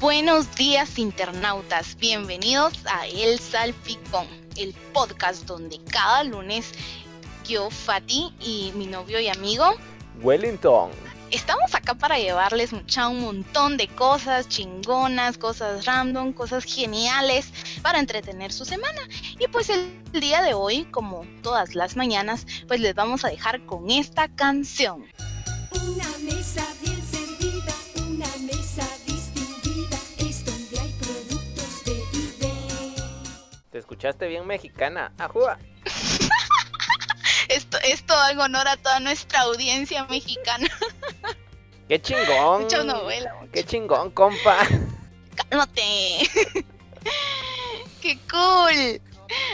Buenos días internautas, bienvenidos a El Salpicón, el podcast donde cada lunes yo, Fati y mi novio y amigo Wellington estamos acá para llevarles mucha, un montón de cosas chingonas, cosas random, cosas geniales para entretener su semana. Y pues el, día de hoy, como todas las mañanas, pues les vamos a dejar con esta canción. ¿Te escuchaste bien mexicana? ¡Ajúa! Esto, esto hago honor a toda nuestra audiencia mexicana. ¡Qué chingón! Mucha novela. mucho. ¡Qué chingón, compa! ¡Cálmate! ¡Qué cool!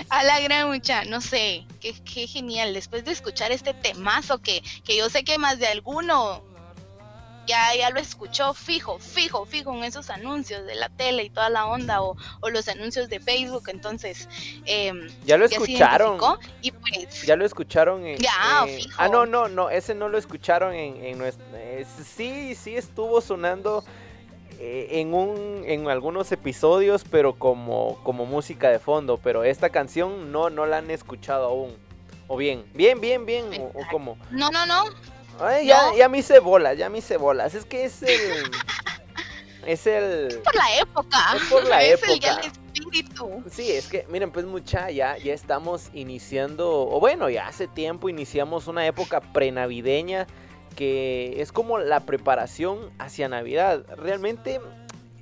A la gran mucha, no sé, qué, qué genial. Después de escuchar este temazo que, que yo sé que más de alguno ya, ya lo escuchó fijo, fijo, fijo en esos anuncios de la tele y toda la onda o, o los anuncios de Facebook. Entonces, em, Ya lo escucharon. Y pues, Ya lo escucharon en. Ya, en- fijo. Ah, no, no, no, ese no lo escucharon en, en nuestro. eh, sí, sí estuvo sonando eh, en un en algunos episodios, pero como, como música de fondo. Pero esta canción no, no la han escuchado aún. O bien, bien, bien, bien, o, o como. no, no, no. Ay, ya, No. ya me hice bolas, ya me hice bolas. Es que es el. es el. Por la época. Es por la Es el, ya época. el espíritu. Sí, es que, miren, pues mucha, ya, ya estamos iniciando, o bueno, ya hace tiempo iniciamos una época prenavideña que es como la preparación hacia Navidad. Realmente,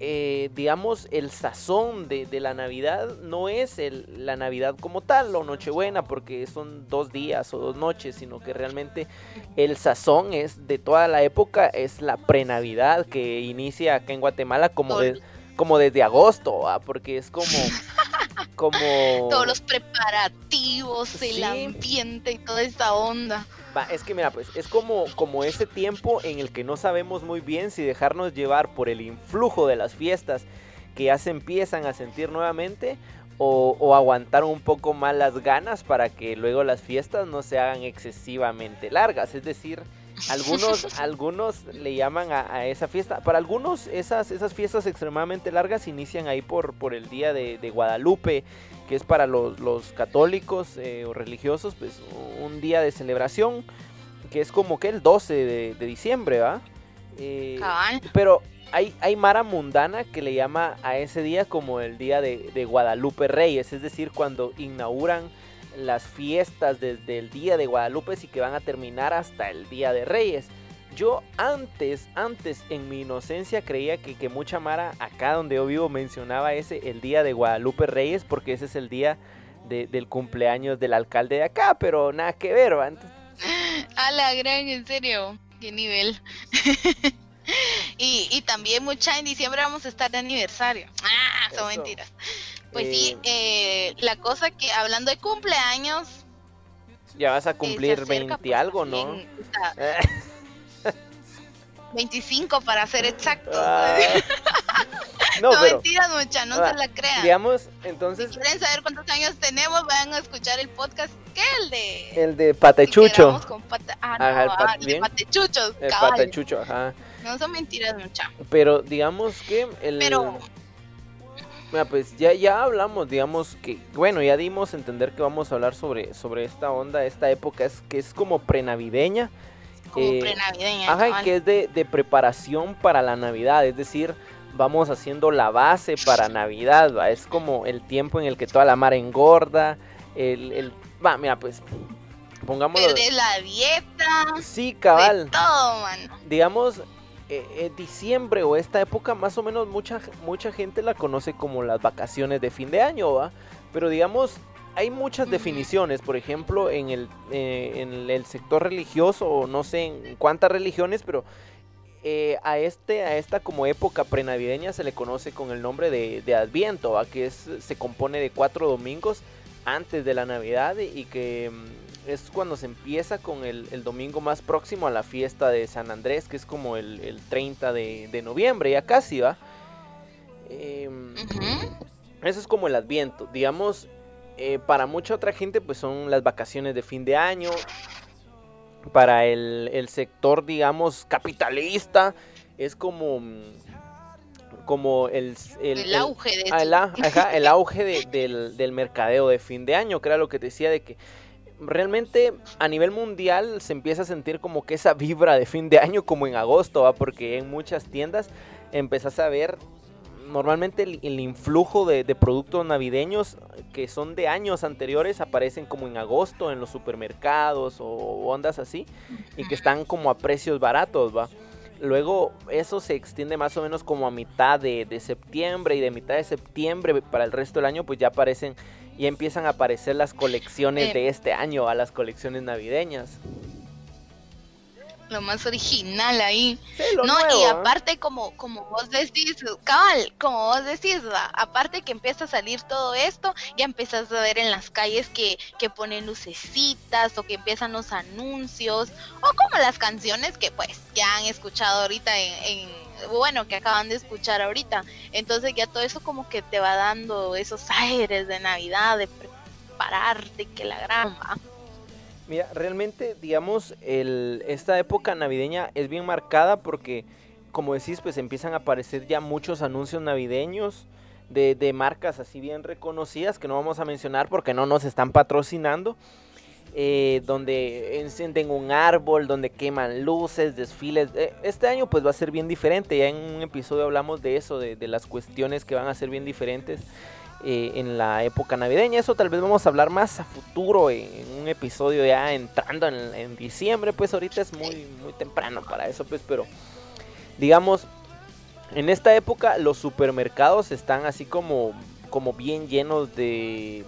eh, digamos, el sazón de, de la Navidad no es el- la Navidad como tal o Nochebuena, porque son dos días o dos noches, sino que realmente el sazón es de toda la época, es la prenavidad que inicia acá en Guatemala como de, como desde agosto, ¿va? porque es como como Todos los preparativos, el Sí. ambiente y toda esa onda. Va, es que mira, pues es como como ese tiempo en el que no sabemos muy bien si dejarnos llevar por el influjo de las fiestas que ya se empiezan a sentir nuevamente o, o aguantar un poco más las ganas para que luego las fiestas no se hagan excesivamente largas, es decir, algunos, algunos le llaman a, a esa fiesta. Para algunos, esas, esas fiestas extremadamente largas inician ahí por, por el día de, de Guadalupe, que es para los, los católicos eh, o religiosos, pues un día de celebración, que es como que el 12 de, de diciembre, ¿va? Eh, pero hay, hay Mara mundana que le llama a ese día como el día de, de Guadalupe Reyes, es decir, cuando inauguran las fiestas desde el día de Guadalupe y que van a terminar hasta el día de Reyes. Yo antes, antes en mi inocencia creía que, que mucha Mara acá donde yo vivo mencionaba ese el día de Guadalupe Reyes porque ese es el día de- del cumpleaños del alcalde de acá, pero nada que ver, ¿va? Entonces, A la gran, en serio. Qué nivel. y, y también mucha en diciembre vamos a estar de aniversario. Ah, son Eso. mentiras. Pues Eh, sí, eh, la cosa que hablando de cumpleaños. ya vas a eh, cumplir acerca, 20 algo, ¿no? también, o sea, 25 para ser exactos. Ah. no, no pero mentiras, mucha, no ah, se la crean. digamos, Si entonces quieren saber cuántos años tenemos, vayan a escuchar el podcast. ¿Qué? El de. el de que Patechucho. grabamos con pata- Ah, no, Ajá, el ah, el de patechuchos, El cabal. Patechucho, ajá. No son mentiras, mucha. Pero digamos que el. Pero- Mira, pues ya, ya hablamos, digamos que. Bueno, ya dimos a entender que vamos a hablar sobre, sobre esta onda, esta época es que es como prenavideña. Como eh, prenavideña. Ajá, y que es de, de preparación para la Navidad, es decir, vamos haciendo la base para Navidad, ¿va? es como el tiempo en el que toda la mar engorda, el, el va, mira, pues, pongámoslo, Perder la dieta. sí, De cabal, todo, mano. digamos, eh, eh, diciembre o esta época, más o menos mucha, mucha gente la conoce como las vacaciones de fin de año, ¿va? Pero digamos, hay muchas definiciones, por ejemplo, en el, eh, en el sector religioso, no sé en cuántas religiones, pero eh, a, este, a esta como época prenavideña se le conoce con el nombre de, de Adviento, ¿va? que es, se compone de cuatro domingos antes de la Navidad y, que mm, es cuando se empieza con el, el domingo más próximo a la fiesta de San Andrés, que es como el, el 30 de, de noviembre, ya casi, ¿va? Em, eso es como el adviento. Digamos, eh, para mucha otra gente, pues son las vacaciones de fin de año. Para el, el sector, digamos, capitalista, es como. Como el, el, El auge de ah, eso. el, a- ajá, el auge de- del, del mercadeo de fin de año, que era lo que te decía de que realmente a nivel mundial se empieza a sentir como que esa vibra de fin de año como en agosto, ¿va? porque en muchas tiendas empezás a ver normalmente el, el influjo de, de productos navideños que son de años anteriores aparecen como en agosto en los supermercados o ondas así y que están como a precios baratos, ¿va? Luego eso se extiende más o menos como a mitad de, de septiembre y de mitad de septiembre para el resto del año pues ya aparecen, ya empiezan a aparecer las colecciones Eh. de este año, a las colecciones navideñas. Lo más original ahí. Sí, lo no, nuevo, y ¿eh? aparte como, como vos decís, cabal, como vos decís, va, aparte que empieza a salir todo esto, ya empiezas a ver en las calles que, que ponen lucecitas o que empiezan los anuncios, o como las canciones que pues ya han escuchado ahorita en, en- bueno, que acaban de escuchar ahorita. Entonces ya todo eso como que te va dando esos aires de Navidad, de prepararte, que la gran va. Mira, realmente, digamos, el, esta época navideña es bien marcada porque, como decís, pues empiezan a aparecer ya muchos anuncios navideños de, de marcas así bien reconocidas que no vamos a mencionar porque no nos están patrocinando. eh, donde encienden un árbol, donde queman luces, desfiles. eh, Este año pues va a ser bien diferente. Ya en un episodio hablamos de eso, de, de las cuestiones que van a ser bien diferentes eh, en la época navideña. Eso tal vez vamos a hablar más a futuro en, un episodio ya entrando en, diciembre. Pues ahorita es muy, muy temprano para eso, pues, pero digamos, en esta época los supermercados están así como, como bien llenos de...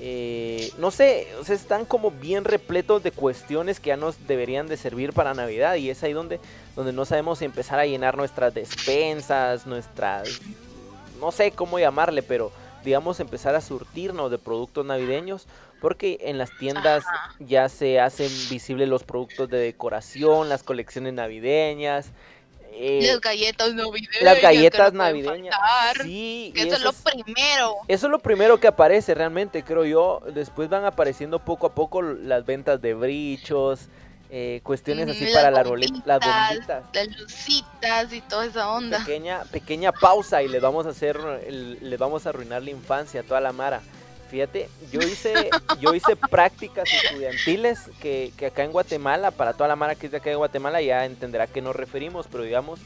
eh, no sé, o sea, están como bien repletos de cuestiones que ya nos deberían de servir para Navidad y es ahí donde, donde no sabemos empezar a llenar nuestras despensas, nuestras no sé cómo llamarle, pero digamos empezar a surtirnos de productos navideños, porque en las tiendas Ajá. ya se hacen visibles los productos de decoración, las colecciones navideñas, eh, Las galletas navideñas. las galletas no navideñas. Sí, que eso es lo primero. eso es lo primero que aparece realmente, creo yo. Después van apareciendo poco a poco las ventas de brichos, eh, cuestiones así Mm, para las la roleta, las bombitas. Las lucitas y toda esa onda. pequeña, pequeña pausa y les vamos a hacer, les vamos a arruinar la infancia a toda la Mara. Fíjate, yo hice, yo hice prácticas estudiantiles que, que acá en Guatemala, para toda la Mara que es de acá de Guatemala, ya entenderá a qué nos referimos, pero digamos,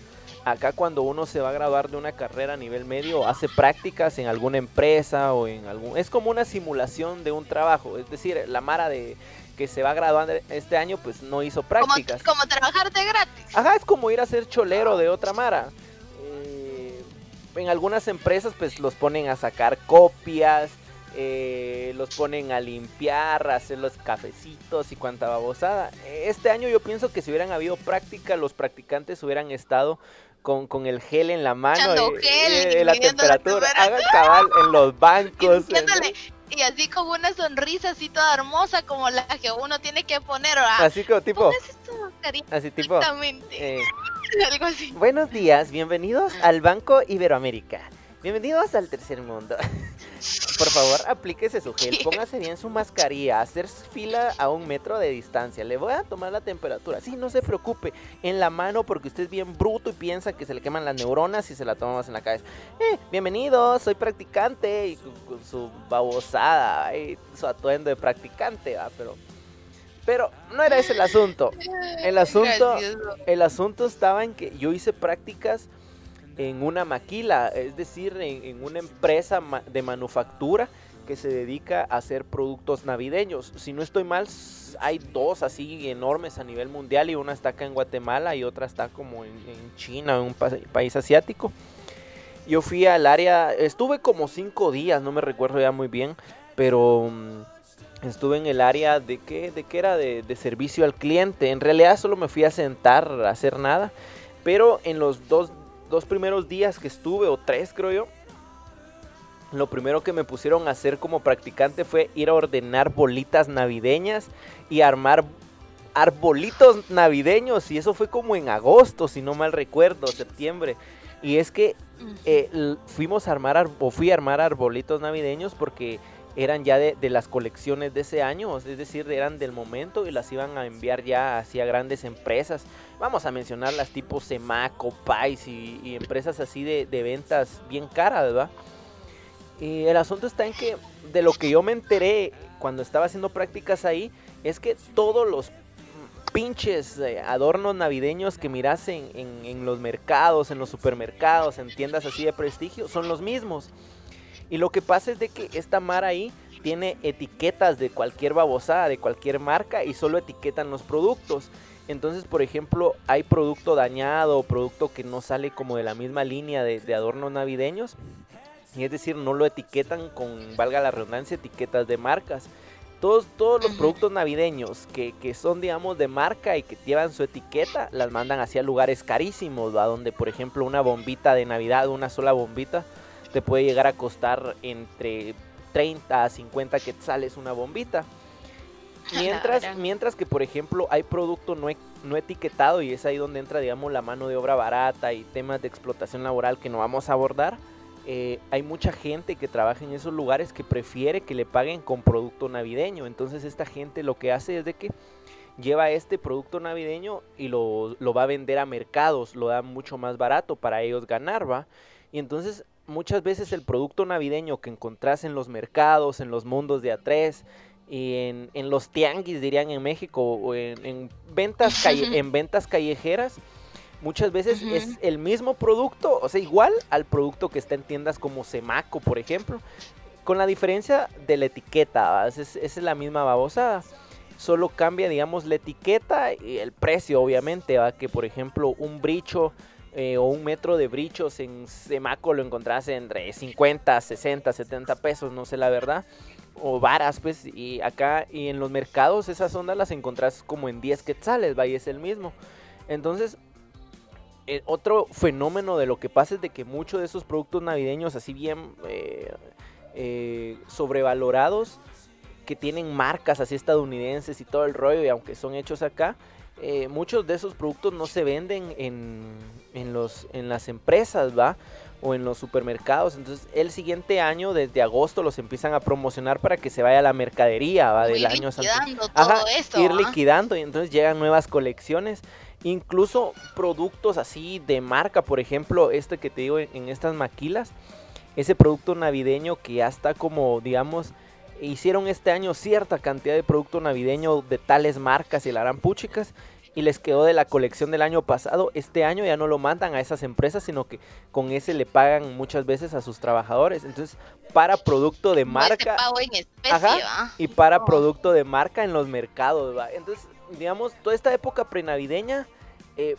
acá cuando uno se va a graduar de una carrera a nivel medio, hace prácticas en alguna empresa o en algún... Es como una simulación de un trabajo, es decir, la Mara de que se va a graduar este año, pues no hizo Como, prácticas. como trabajar de gratis. Ajá, es como ir a ser cholero de otra mara. Eh, en algunas empresas pues los ponen a sacar copias, eh, los ponen a limpiar, a hacer los cafecitos y cuanta babosada. Este año yo pienso que si hubieran habido práctica, los practicantes hubieran estado con, con el gel en la mano y, gel y la midiendo la temperatura. temperatura. Hagan cabal en los bancos. en- y así con una sonrisa así toda hermosa como la que uno tiene que poner. ¿verdad? Así como tipo, así tipo. exactamente. eh, Algo así. Buenos días, bienvenidos al Banco Iberoamérica. Bienvenidos al tercer mundo. Por favor, aplíquese su gel, póngase bien su mascarilla, hacer fila a un metro de distancia. Le voy a tomar la temperatura. Sí, no se preocupe, en la mano porque usted es bien bruto y piensa que se le queman las neuronas y se la tomamos en la cabeza. Eh, bienvenido, soy practicante y con, su babosada y su atuendo de practicante, ¿va? Pero, pero no era ese el asunto. El asunto, el asunto estaba en que yo hice prácticas en una maquila, es decir, en, una empresa de manufactura que se dedica a hacer productos navideños. Si no estoy mal, hay dos así enormes a nivel mundial y una está acá en Guatemala y otra está como en, en China, en un pa- país asiático. Yo fui al área, estuve como cinco días, no me recuerdo ya muy bien, pero mm, estuve en el área de qué, de qué era de, de servicio al cliente. En realidad solo me fui a sentar, a hacer nada, pero en los dos, dos primeros días que estuve, o tres creo yo, lo primero que me pusieron a hacer como practicante fue ir a ordenar bolitas navideñas y armar arbolitos navideños. Y eso fue como en agosto, si no mal recuerdo, septiembre. Y es que eh, fuimos a armar ar- o fui a armar arbolitos navideños porque eran ya de, de las colecciones de ese año, es decir, eran del momento y las iban a enviar ya hacia grandes empresas. Vamos a mencionar las tipo Semaco, Pais y, empresas así de, de ventas bien caras, ¿verdad? Y el asunto está en que de lo que yo me enteré cuando estaba haciendo prácticas ahí, es que todos los pinches eh, adornos navideños que miras en- en los mercados, en los supermercados, en tiendas así de prestigio, son los mismos. Y lo que pasa es de que esta mar ahí tiene etiquetas de cualquier babosada, de cualquier marca, y solo etiquetan los productos. Entonces, por ejemplo, hay producto dañado, producto que no sale como de la misma línea de, de adornos navideños. Y es decir, no lo etiquetan con, valga la redundancia, etiquetas de marcas. Todos, todos los productos navideños que, que son, digamos, de marca y que llevan su etiqueta, las mandan hacia lugares carísimos, ¿va? donde, por ejemplo, una bombita de Navidad, una sola bombita, te puede llegar a costar entre 30 a 50 quetzales una bombita. Mientras, mientras que, por ejemplo, hay producto no, e- no etiquetado y es ahí donde entra, digamos, la mano de obra barata y temas de explotación laboral que no vamos a abordar. eh, hay mucha gente que trabaja en esos lugares que prefiere que le paguen con producto navideño. Entonces esta gente lo que hace es de que lleva este producto navideño y lo, lo va a vender a mercados, lo da mucho más barato para ellos ganar, ¿va? Y entonces muchas veces el producto navideño que encontrás en los mercados, en los mundos de A3 y en, en los tianguis, dirían en México, o en, en ventas, calle- en ventas callejeras, muchas veces es el mismo producto, o sea, igual al producto que está en tiendas como Semaco, por ejemplo, con la diferencia de la etiqueta, es- es la misma babosada. Solo cambia, digamos, la etiqueta y el precio, obviamente, ¿va? que por ejemplo un bricho eh, o un metro de brichos en Semaco lo encontrás entre 50, 60, 70 pesos, no sé la verdad. O varas, pues, y acá y en los mercados esas ondas las encontrás como en 10 quetzales, va, y es el mismo. Entonces, eh, otro fenómeno de lo que pasa es de que muchos de esos productos navideños, así bien eh, sobrevalorados, que tienen marcas así estadounidenses y todo el rollo, y aunque son hechos acá, eh, muchos de esos productos no se venden en, en, los, en las empresas, ¿va? O en los supermercados. Entonces, el siguiente año, desde agosto, los empiezan a promocionar para que se vaya a la mercadería, ¿va? Del año liquidando todo Ajá, eso. ir ¿ah? liquidando y entonces llegan nuevas colecciones. Incluso productos así de marca, por ejemplo, este que te digo en, en estas maquilas, ese producto navideño que ya está como, digamos, hicieron este año cierta cantidad de producto navideño de tales marcas y la harán puchicas y les quedó de la colección del año pasado. Este año ya no lo mandan a esas empresas, sino que con ese le pagan muchas veces a sus trabajadores. Entonces, para producto de ese marca pago en especie, Ajá. ¿va? y para Oh. producto de marca en los mercados. ¿va? Entonces, digamos, toda esta época prenavideña eh,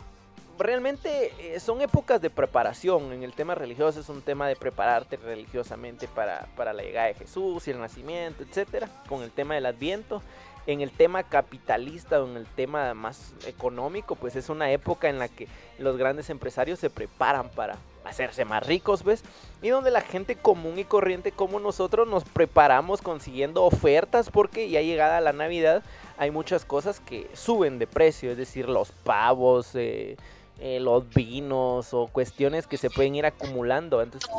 realmente eh, son épocas de preparación. En el tema religioso es un tema de prepararte religiosamente para, para la llegada de Jesús y el nacimiento, etcétera, con el tema del Adviento. En el tema capitalista o en el tema más económico, pues es una época en la que los grandes empresarios se preparan para hacerse más ricos, ¿ves? Y donde la gente común y corriente como nosotros nos preparamos consiguiendo ofertas porque ya llegada la Navidad hay muchas cosas que suben de precio, es decir, los pavos, eh, eh, los vinos o cuestiones que se pueden ir acumulando. Entonces,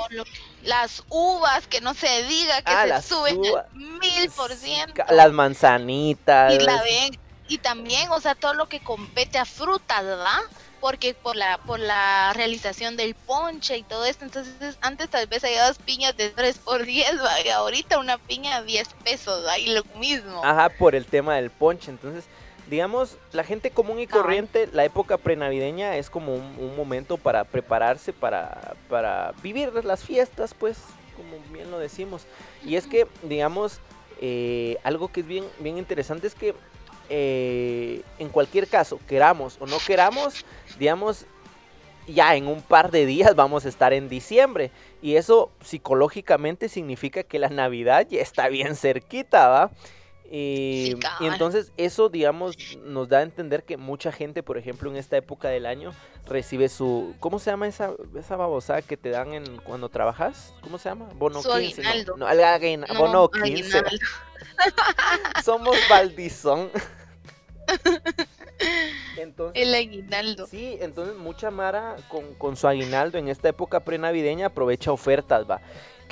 las uvas, que no se diga que Ah, se suben uvas. al mil por ciento. las manzanitas. Y la ven, y también, o sea, todo lo que compete a frutas, ¿verdad? Porque por la, por la realización del ponche y todo esto, entonces antes tal vez había dos piñas de 3 por 10, ¿va? y ahorita una piña de 10 pesos, ¿va? y lo mismo. Ajá, por el tema del ponche. Entonces, digamos, la gente común y corriente, la época prenavideña es como un, un momento para prepararse para, para vivir las fiestas, pues, como bien lo decimos. Y es que, digamos, eh, algo que es bien, bien interesante es que eh, en cualquier caso, queramos o no queramos, digamos, ya en un par de días vamos a estar en diciembre. Y eso psicológicamente significa que la Navidad ya está bien cerquita, ¿va? Y, Sí, y entonces eso, digamos, nos da a entender que mucha gente, por ejemplo, en esta época del año, recibe su... ¿Cómo se llama esa, esa babosada que te dan en, cuando trabajas? ¿Cómo se llama? Bono Su 15. no, aguinaldo. No, No, bono 15. aguinaldo. Somos. Entonces, El aguinaldo. Sí, entonces mucha Mara con, con su aguinaldo en esta época prenavideña aprovecha ofertas, va.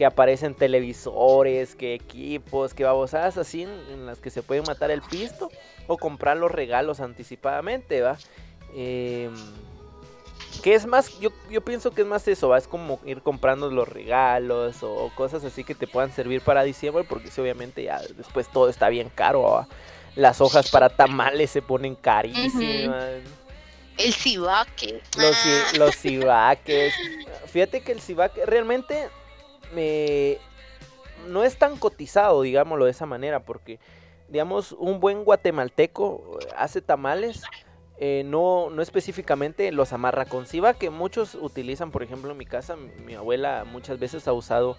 Que aparecen televisores, que equipos, que babosadas así en, las que se pueden matar el pisto o comprar los regalos anticipadamente, va. Em, que es más, yo, yo pienso que es más eso, va. Es como ir comprando los regalos o cosas así que te puedan servir para diciembre, porque sí, obviamente ya después todo está bien caro, va. Las hojas para tamales se ponen carísimas. El cibaque. Los, Ah, los cibaques. Fíjate que el cibaque realmente no es tan cotizado, digámoslo de esa manera, porque, digamos, un buen guatemalteco eh, hace tamales, eh, no, no específicamente los amarra con cibaque. Muchos utilizan, por ejemplo, en mi casa, mi, abuela muchas veces ha usado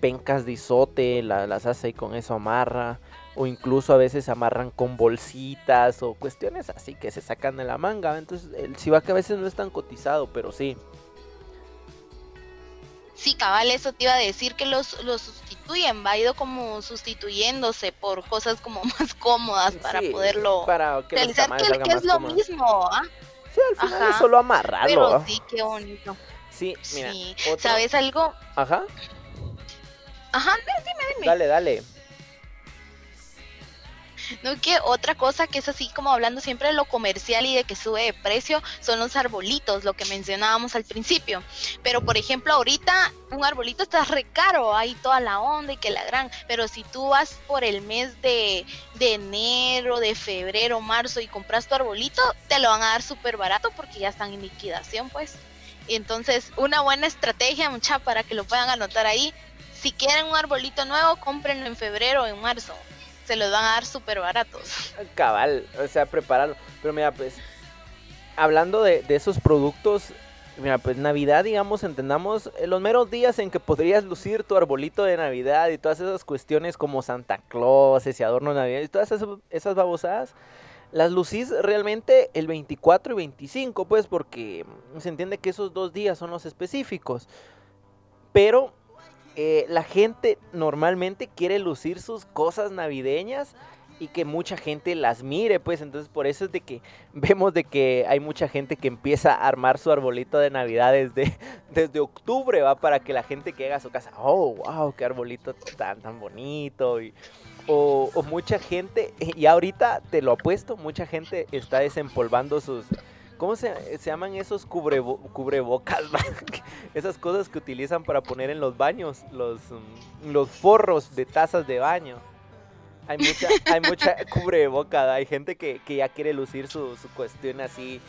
pencas de isote, la- las hace y con eso amarra. O incluso a veces amarran con bolsitas o cuestiones así que se sacan de la manga. Entonces el cibaque a veces no es tan cotizado, pero sí. Sí, cabal, eso te iba a decir que los, los sustituyen, va ido como sustituyéndose por cosas como más cómodas para Sí, poderlo para que realizar, que, es lo mismo, ¿ah? Sí, al final Ajá. es solo amarrarlo. Pero sí, qué bonito. Sí, mira. Sí. ¿Sabes algo? Ajá, Ajá, dime. dale, dale. No, que otra cosa que es así como hablando siempre de lo comercial y de que sube de precio son los arbolitos, lo que mencionábamos al principio. Pero por ejemplo, ahorita un arbolito está re caro, hay toda la onda y que la gran. Pero si tú vas por el mes de, de enero, de febrero, marzo y compras tu arbolito, te lo van a dar súper barato porque ya están en liquidación, pues. Y entonces, una buena estrategia, mucha, para que lo puedan anotar ahí. Si quieren un arbolito nuevo, cómprenlo en febrero o en marzo se los van a dar súper baratos. Cabal, o sea, prepararlo. Pero mira, pues, hablando de, esos productos, mira, pues Navidad, digamos, entendamos, eh, los meros días en que podrías lucir tu arbolito de Navidad y todas esas cuestiones como Santa Claus, ese adorno de Navidad y todas esas, esas babosadas, las lucís realmente el 24 y 25, pues, porque se entiende que esos dos días son los específicos. Pero eh, la gente normalmente quiere lucir sus cosas navideñas y que mucha gente las mire, pues entonces por eso es de que vemos de que hay mucha gente que empieza a armar su arbolito de Navidad desde, desde octubre, va, para que la gente que llega a su casa, oh, wow, qué arbolito tan, tan bonito, y, o, o mucha gente, y ahorita te lo apuesto, mucha gente está desempolvando sus... ¿Cómo se, se llaman esos cubrebo- cubrebocas? Esas cosas que utilizan para poner en los baños, los, mm, los forros de tazas de baño. Hay mucha, hay mucha cubreboca, hay gente que, que ya quiere lucir su, su cuestión así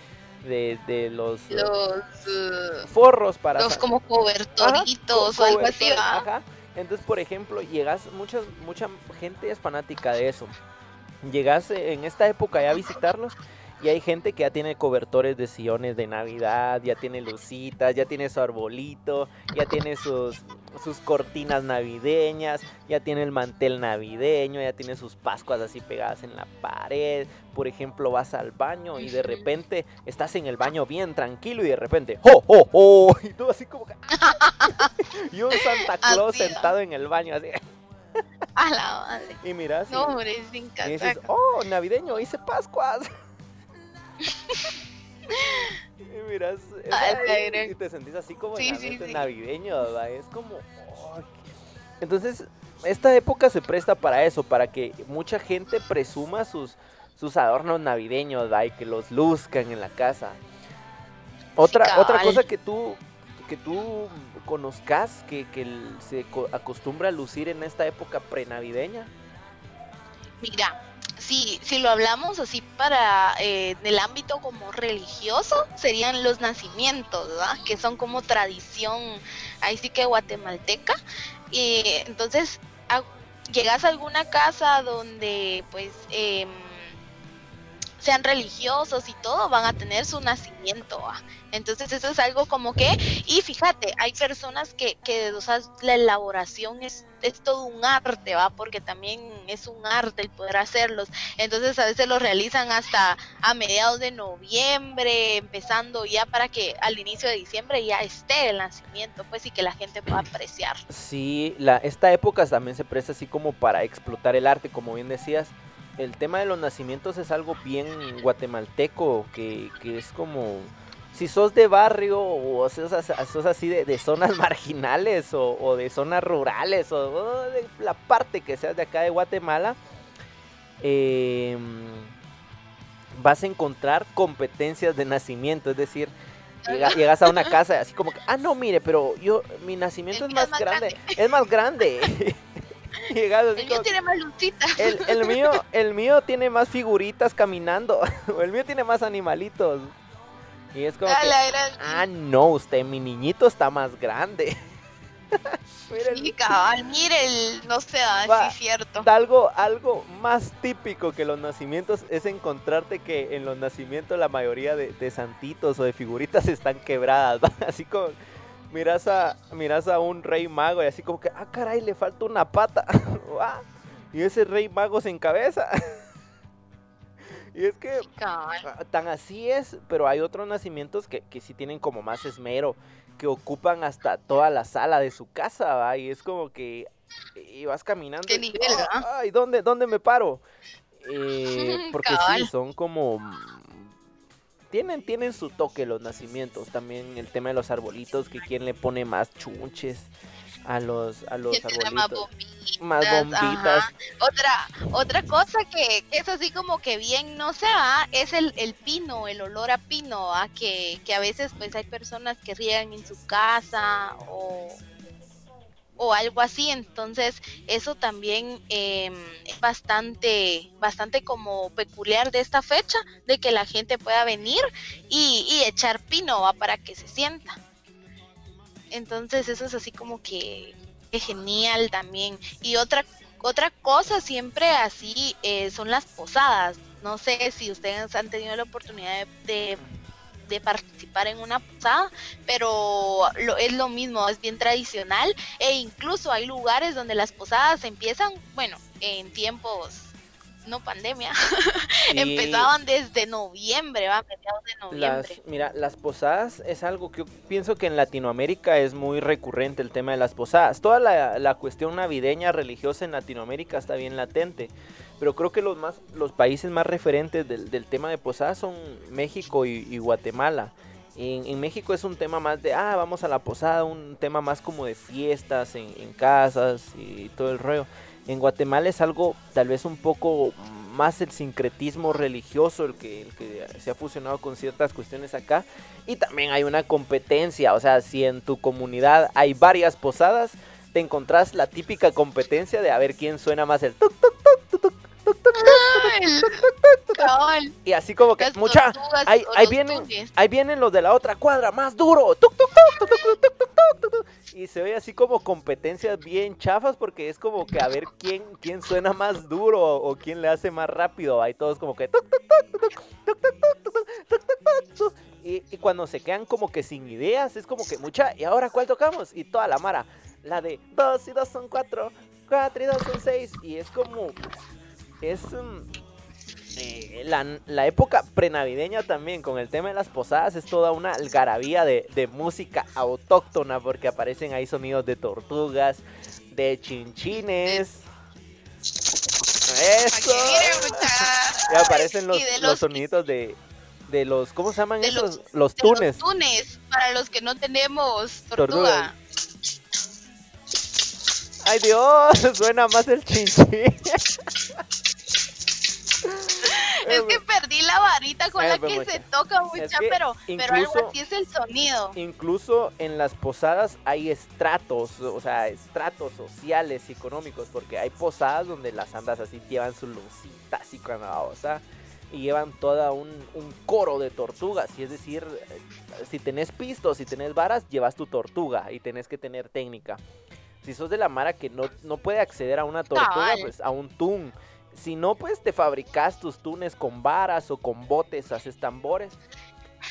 de, de los, eh, Los, eh, forros para... los como cobertoritos co- o algo así. Entonces, por ejemplo, llegas, muchas, mucha gente es fanática de eso. Llegas eh, en esta época ya a visitarlos y hay gente que ya tiene cobertores de sillones de Navidad, ya tiene lucitas, ya tiene su arbolito, ya tiene sus, sus cortinas navideñas, ya tiene el mantel navideño, ya tiene sus pascuas así pegadas en la pared. Por ejemplo, vas al baño y de repente estás en el baño bien tranquilo y de repente ¡Oh, oh, oh! Y tú así como que... y un Santa Claus sentado en el baño así. A la madre. Y miras y, No, hombre, sin y dices. ¡Oh, navideño! ¡Hice Pascuas! y miras esa- A la y- te sentís así como Sí, sí, navideño, ¿verdad? Es como... oh, Entonces, esta época se presta para eso, para que mucha gente presuma sus, sus adornos navideños, ¿verdad? Y que los luzcan en la casa. Otra, otra cosa que tú, que tú conozcas, que, que se co- acostumbra a lucir en esta época prenavideña. Mira, si, si lo hablamos así para eh, el ámbito como religioso, serían los nacimientos, ¿verdad? Que son como tradición, ahí sí que guatemalteca. Y entonces, a- llegas a alguna casa donde pues em, sean religiosos y todo, van a tener su nacimiento. Entonces eso es algo como que, y fíjate, hay personas que, que o sea, la elaboración es, es todo un arte, ¿va? Porque también es un arte el poder hacerlos. Entonces a veces los realizan hasta a mediados de noviembre, empezando ya para que al inicio de diciembre ya esté el nacimiento, pues y que la gente pueda apreciar. Sí, la, esta época también se presta así como para explotar el arte, como bien decías. El tema de los nacimientos es algo bien guatemalteco, que, que es como si sos de barrio o sos, sos así de, de zonas marginales o, o de zonas rurales o, o de la parte que seas de acá de Guatemala, eh, vas a encontrar competencias de nacimiento, es decir, llega- llegas a una casa así como que, ah, no, mire, pero yo, mi nacimiento El es mío más, es más grande, es más grande. El mío tiene más lucita. el, el mío, el mío tiene más figuritas caminando. o el mío tiene más animalitos. Y es como A que, ah, no, usted, mi niñito está más grande. Mira, el- Sí, cabal, mire, el, no sé, ah, Va. sí, cierto. algo, algo más típico que los nacimientos es encontrarte que en los nacimientos la mayoría de, de santitos o de figuritas están quebradas. ¿va? Así como miras a, miras a un rey mago y así como que, ah, caray, le falta una pata. Ah, y ese rey mago se encabeza. y es que. Ah, Tan así es, pero hay otros nacimientos que, que sí tienen como más esmero, que ocupan hasta toda la sala de su casa, ¿va? Y es como que y vas caminando. Qué y, nivel, "Ah, ¿va? Ay, ¿dónde, ¿dónde me paro? Eh, porque sí, son como... Tienen, tienen su toque los nacimientos, también el tema de los arbolitos, que quién le pone más chunches a los, a los tiene más arbolitos. bombitas. Más bombitas. Otra, otra cosa que, que es así como que bien no se va es el, el pino, el olor a pino, ¿ah? que, que a veces pues hay personas que riegan en su casa o, o algo así, entonces eso también em, es bastante, bastante como peculiar de esta fecha, de que la gente pueda venir y, echar pino para que se sienta. Entonces eso es así como que, genial también. Y otra otra cosa siempre así eh, son las posadas. No sé si ustedes han tenido la oportunidad de- de participar en una posada, pero lo, es lo mismo, es bien tradicional e incluso hay lugares donde las posadas empiezan, bueno, en tiempos no pandemia, Sí. empezaban desde noviembre, va, mediados de noviembre. Las, mira, las posadas es algo que yo pienso que en Latinoamérica es muy recurrente el tema de las posadas. Toda la, la cuestión navideña religiosa en Latinoamérica está bien latente. Pero creo que los más los países más referentes del, del tema de posadas son México y, Guatemala. En, en México es un tema más de, ah, vamos a la posada, un tema más como de fiestas en, en casas y todo el rollo. En Guatemala es algo tal vez un poco más el sincretismo religioso el que, el que se ha fusionado con ciertas cuestiones acá. Y también hay una competencia, o sea, si en tu comunidad hay varias posadas, te encontrás la típica competencia de a ver quién suena más el tuc, tuc, cabal, y así como que, las mucha, tortugas ahí, ahí los vienen, tunes. ahí vienen los de la otra cuadra, más duro. tuc, tuc, tuc, tuc, tuc, tuc, tuc, tuc, tuc, tuc. Y se ve así como competencias bien chafas porque es como que a ver quién, quién suena más duro o, o quién le hace más rápido. Hay todos como que... tuc, tuc, tuc, tuc, tuc, tuc, tuc, tuc, tuc, tuc, tuc, tuc, tuc. Y, y cuando se quedan como que sin ideas, es como que mucha, ¿y ahora cuál tocamos? Y toda la mara, la de 2 y 2 son 4, 4 y 2 son 6. Y es como, es mm, eh, la, la época prenavideña también, con el tema de las posadas, es toda una algarabía de, de música autóctona, porque aparecen ahí sonidos de tortugas, de chinchines. Eso. Y aparecen los, Y los los- sonidos de, de los, ¿cómo se llaman esos? los- tunes. Los tunes, para los que no tenemos Tortuga. tortuga. Ay Dios, suena más el chinchín. Es que perdí la varita con la que se toca mucha, que pero, pero algo así es el sonido. Incluso en las posadas hay estratos, o sea, estratos sociales y económicos, porque hay posadas donde las andas así llevan su lucita así con la babosa y llevan toda un, un coro de tortugas, y es decir, eh, si tenés pistos, si tenés varas, llevas tu tortuga y tenés que tener técnica. Si sos de la mara que no, no puede acceder a una tortuga, pues a un tun. Si no, pues te fabricas tus tunes con varas o con botes, haces tambores.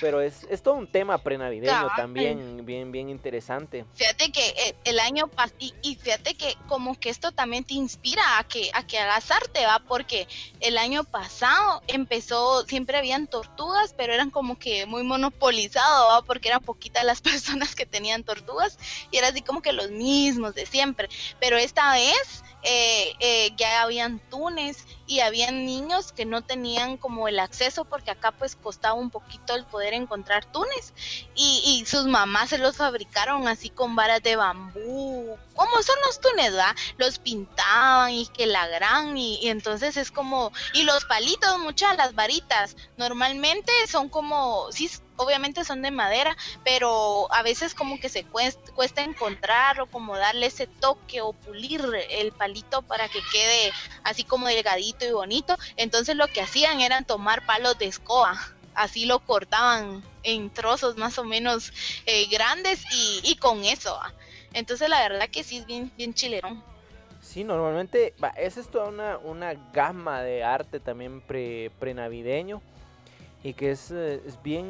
Pero es, es todo un tema prenavideño Cabal. también, bien, bien interesante. Fíjate que eh, el año pasado, y, y fíjate que como que esto también te inspira a que, a que hagas arte, ¿va? Porque el año pasado empezó, siempre habían tortugas, pero eran como que muy monopolizado, ¿va? Porque eran poquitas las personas que tenían tortugas y era así como que los mismos de siempre. Pero esta vez eh, eh, ya habían tunes y había niños que no tenían como el acceso porque acá pues costaba un poquito el poder encontrar tunes y, sus mamás se los fabricaron así con varas de bambú, como son los tunes, ¿va? Los pintaban y que la gran y, y entonces es como, y los palitos, muchas las varitas, normalmente son como, sí, obviamente son de madera, pero a veces como que se cuesta, cuesta encontrar o como darle ese toque o pulir el palito para que quede así como delgadito y bonito. Entonces lo que hacían eran tomar palos de escoba, así lo cortaban en trozos más o menos eh, grandes y, con eso. ¿va? Entonces la verdad que sí es bien, bien chilerón. Sí, normalmente, esa es toda una, una gama de arte también pre, prenavideño y que es, eh, es bien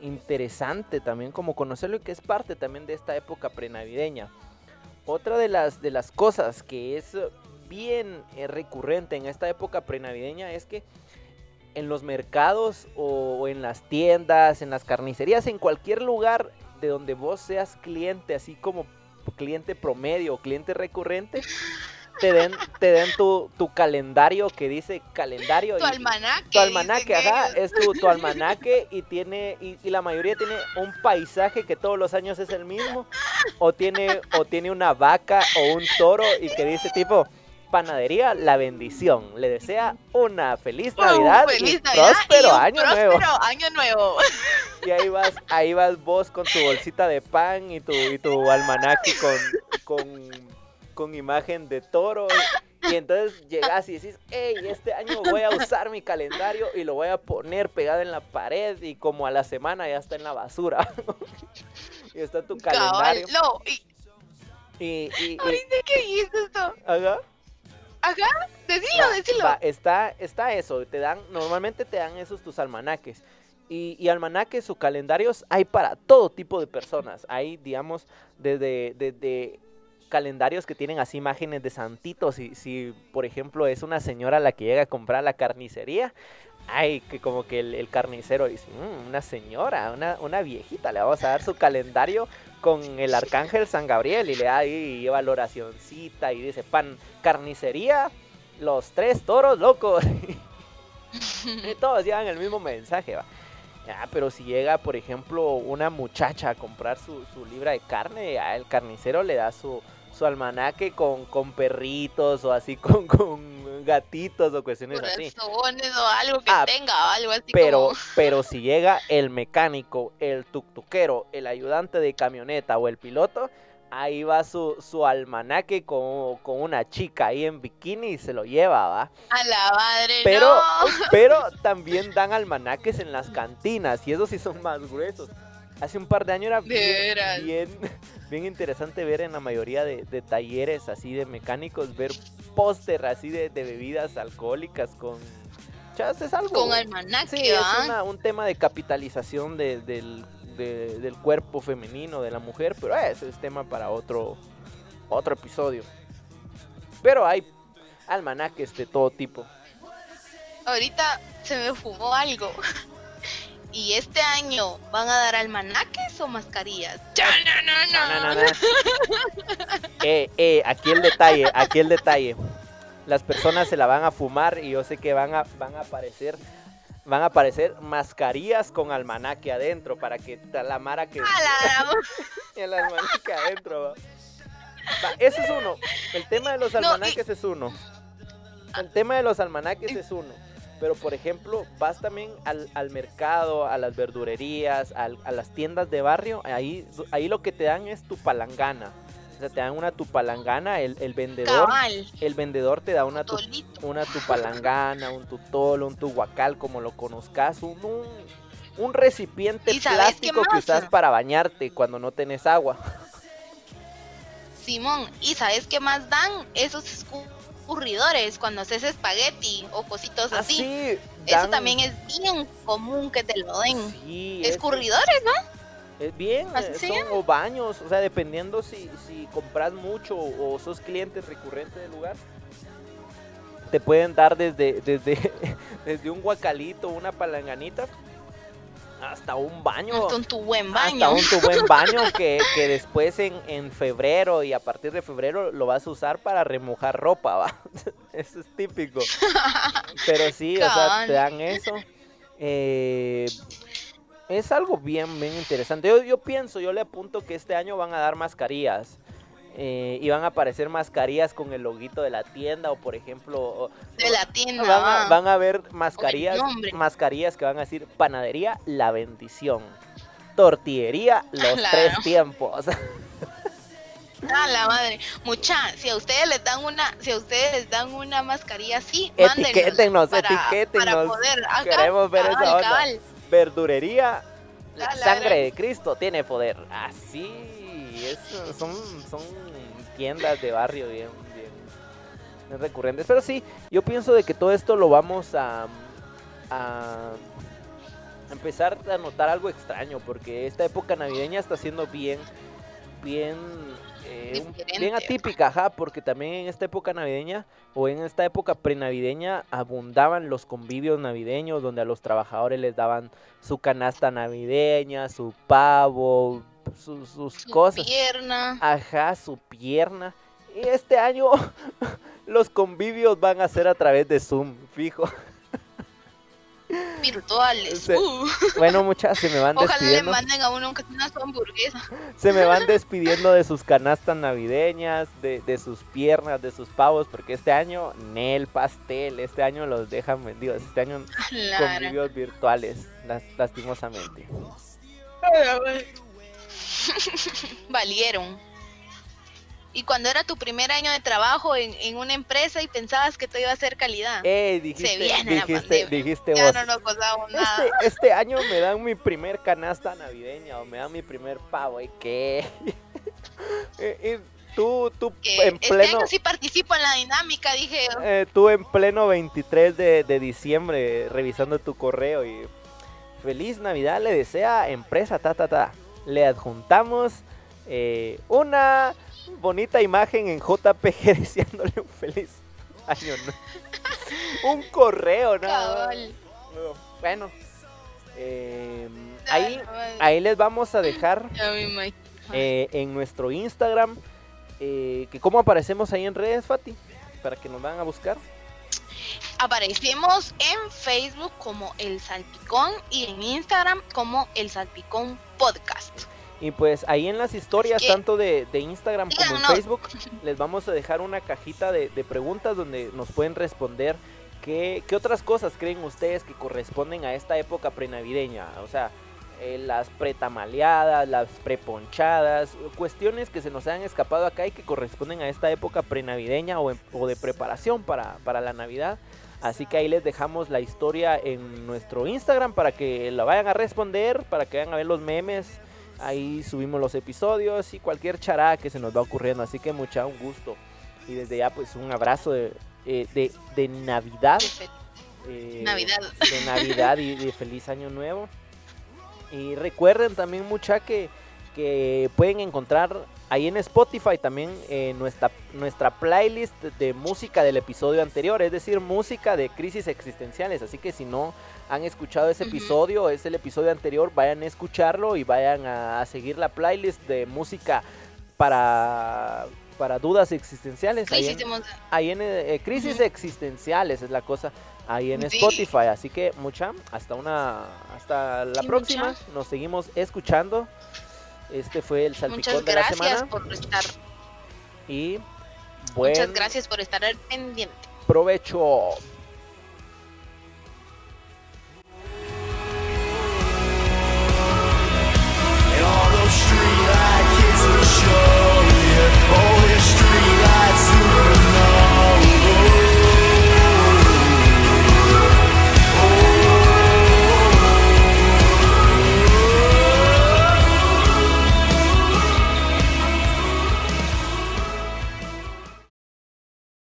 interesante también como conocerlo y que es parte también de esta época prenavideña. Otra de las, de las cosas que es bien eh, recurrente en esta época prenavideña es que en los mercados o en las tiendas, en las carnicerías, en cualquier lugar de donde vos seas cliente, así como cliente promedio o cliente recurrente, te den, te den tu, tu calendario que dice calendario. Tu y- almanaque. tu almanaque, ajá, es tu, tu almanaque y tiene, y, y la mayoría tiene un paisaje que todos los años es el mismo, o tiene, o tiene una vaca o un toro y que dice tipo, panadería La Bendición, le desea una feliz Navidad feliz y Navidad próspero y un año próspero nuevo. año nuevo. Y ahí vas, ahí vas vos con tu bolsita de pan y tu, y tu almanaque con, con, con imagen de toro. Y entonces llegas y decís, hey, este año voy a usar mi calendario y lo voy a poner pegado en la pared y como a la semana ya está en la basura. y está tu Cabal. calendario. No, y Y, y, y- ahorita que dijiste esto. ajá. Ajá, decilo, Va, decilo. va, está, está eso, te dan, normalmente te dan esos tus almanaques. Y, y almanaques o calendarios hay para todo tipo de personas. Hay, digamos, desde, desde calendarios que tienen así imágenes de santitos. Si, si, por ejemplo, es una señora la que llega a comprar la carnicería, hay que como que el, carnicero dice, "Mm, una señora, una, una viejita, le vamos a dar su calendario con el arcángel San Gabriel y le da ahí lleva la oracioncita y dice pan carnicería los tres toros locos y todos llevan el mismo mensaje va Ah, pero si llega por ejemplo una muchacha a comprar su, su libra de carne el carnicero le da su su almanaque con, con perritos o así con, con gatitos o cuestiones así o algo que Ah, tenga, algo así pero, como. pero si llega el mecánico, el tuctuquero, el ayudante de camioneta o el piloto, ahí va su, su almanaque con, con una chica ahí en bikini y se lo lleva, ¿va? A la madre, Pero, no. pero también dan almanaques en las cantinas y esos sí son más gruesos. Hace un par de años era bien, veras. bien, bien interesante ver en la mayoría de, de talleres así de mecánicos, ver póster así de, de bebidas alcohólicas con... Chas, es algo... Con almanaque, Sí, es una- un tema de capitalización de- del, de- del cuerpo femenino de la mujer, pero ese es tema para otro, otro episodio. Pero hay almanaques de todo tipo. Ahorita se me fumó algo. ¿Y este año van a dar almanaques o mascarillas? Ya, no, no, no. na. eh, eh, aquí el detalle, aquí el detalle. Las personas se la van a fumar y yo sé que van a, van a aparecer, van a aparecer mascarillas con almanaque adentro para que la mara que A la- el almanaque adentro. Va. Va, ese es uno. El tema de los No, y- almanaques es uno. El tema de los almanaques es uno. Pero por ejemplo, vas también al, al mercado, a las verdurerías, al- a las tiendas de barrio, ahí, ahí lo que te dan es tu palangana. O sea, te dan una tu palangana, el, el vendedor, Cabal, el vendedor te da una tu, una tu palangana, un tutolo, un tu guacal, como lo conozcas, un, un, un recipiente ¿Y sabes qué plástico que usas para bañarte cuando no tenés agua. Simón, ¿y sabes qué más dan? Esos escurridores cuando haces espagueti o cositos así. Así, Eso Ah, también es bien común que te lo den. Sí, es- Escurridores, ¿no? Es bien, eh, son o baños, o sea, dependiendo si, si compras mucho o sos cliente recurrente del lugar, te pueden dar desde, desde, desde un guacalito, una palanganita, hasta un baño. Hasta un tu buen Hasta baño. un tu buen baño que, que después en, en febrero y a partir de febrero lo vas a usar para remojar ropa, va. Eso es típico. Pero sí, o sea, te dan eso. Eh, es algo bien, bien interesante. Yo, yo pienso, yo le apunto que este año van a dar mascarillas. Eh, y van a aparecer mascarillas con el loguito de la tienda o por ejemplo de la tienda. van a, va. van a ver mascarillas mascarillas que van a decir panadería la bendición tortillería los Claro. tres tiempos A la madre. Mucha, si a ustedes les dan una, si a ustedes les dan una mascarilla así, mándenos Etiquétennos, para, etiquétennos. Para poder, Queremos ver esa cabal, onda. cabal. verdurería la sangre de Cristo tiene poder así es- son son de barrio bien, recurrentes. Pero sí yo pienso de que todo esto lo vamos a a empezar a notar algo extraño porque esta época navideña está siendo bien bien eh, bien atípica ajá porque también en esta época navideña o en esta época prenavideña abundaban los convivios navideños donde a los trabajadores les daban su canasta navideña su pavo su- sus Su cosas pierna. Ajá, su pierna. Y este año los convivios van a ser a través de Zoom, fijo. virtuales. Se- Uh, Bueno, muchachas, se me van ojalá le despidiendo. manden a uno aunque sea una hamburguesa. Se me van despidiendo de sus canastas navideñas, de, de sus piernas, de sus pavos, porque este año, Nel pastel, este año los dejan vendidos, este año Claro. convivios virtuales, las- lastimosamente. Valieron. Y cuando era tu primer año de trabajo en, en una empresa y pensabas que todo iba a ser calidad. Eh, dijiste, viene la dijiste, pandemia. dijiste ya vos. no nos gozamos nada. Este, este año me dan mi primer canasta navideña o me dan mi primer pavo. ¿Y qué? y, y tú, tú Que en este pleno, año sí participo en la dinámica, dije. eh, tú en pleno 23 de, de diciembre revisando tu correo y feliz Navidad le desea empresa ta ta ta. Le adjuntamos eh, una bonita imagen en JPG deseándole un feliz año. ¿no? un correo, más. Cabal. Bueno, eh, ahí, ahí les vamos a dejar eh, en nuestro Instagram eh, que cómo aparecemos ahí en redes, Fati, para que nos van a buscar. Aparecemos en Facebook como El Salpicón y en Instagram como El Salpicón Podcast. Y pues ahí en las historias, que- tanto de, de Instagram como en. Facebook, les vamos a dejar una cajita de, de preguntas donde nos pueden responder qué, qué otras cosas creen ustedes que corresponden a esta época prenavideña. O sea, eh, las pretamaleadas, las preponchadas, cuestiones que se nos han escapado acá y que corresponden a esta época prenavideña o, en- o de preparación para, para la Navidad. Así que ahí les dejamos la historia en nuestro Instagram para que la vayan a responder, para que vayan a ver los memes. Ahí subimos los episodios y cualquier chará que se nos va ocurriendo. Así que mucha un gusto. Y desde ya pues un abrazo de, eh, de, de Navidad. Eh, Navidad. De Navidad y de feliz año nuevo. Y recuerden también mucha que, que pueden encontrar ahí en Spotify también eh, nuestra, nuestra playlist de música del episodio anterior, es decir, música de crisis existenciales. Así que si no han escuchado ese Ujú. episodio, es el episodio anterior, vayan a escucharlo y vayan a, a seguir la playlist de música para, para dudas existenciales. Ahí Crisis en- emo- ahí en eh, crisis Ujú. existenciales es la cosa ahí en Sí. Spotify así que mucha hasta una hasta la Sí, próxima mucha. nos seguimos escuchando este fue el salpicón de la semana. Muchas gracias por estar. Y buen Muchas gracias por estar al pendiente. Provecho.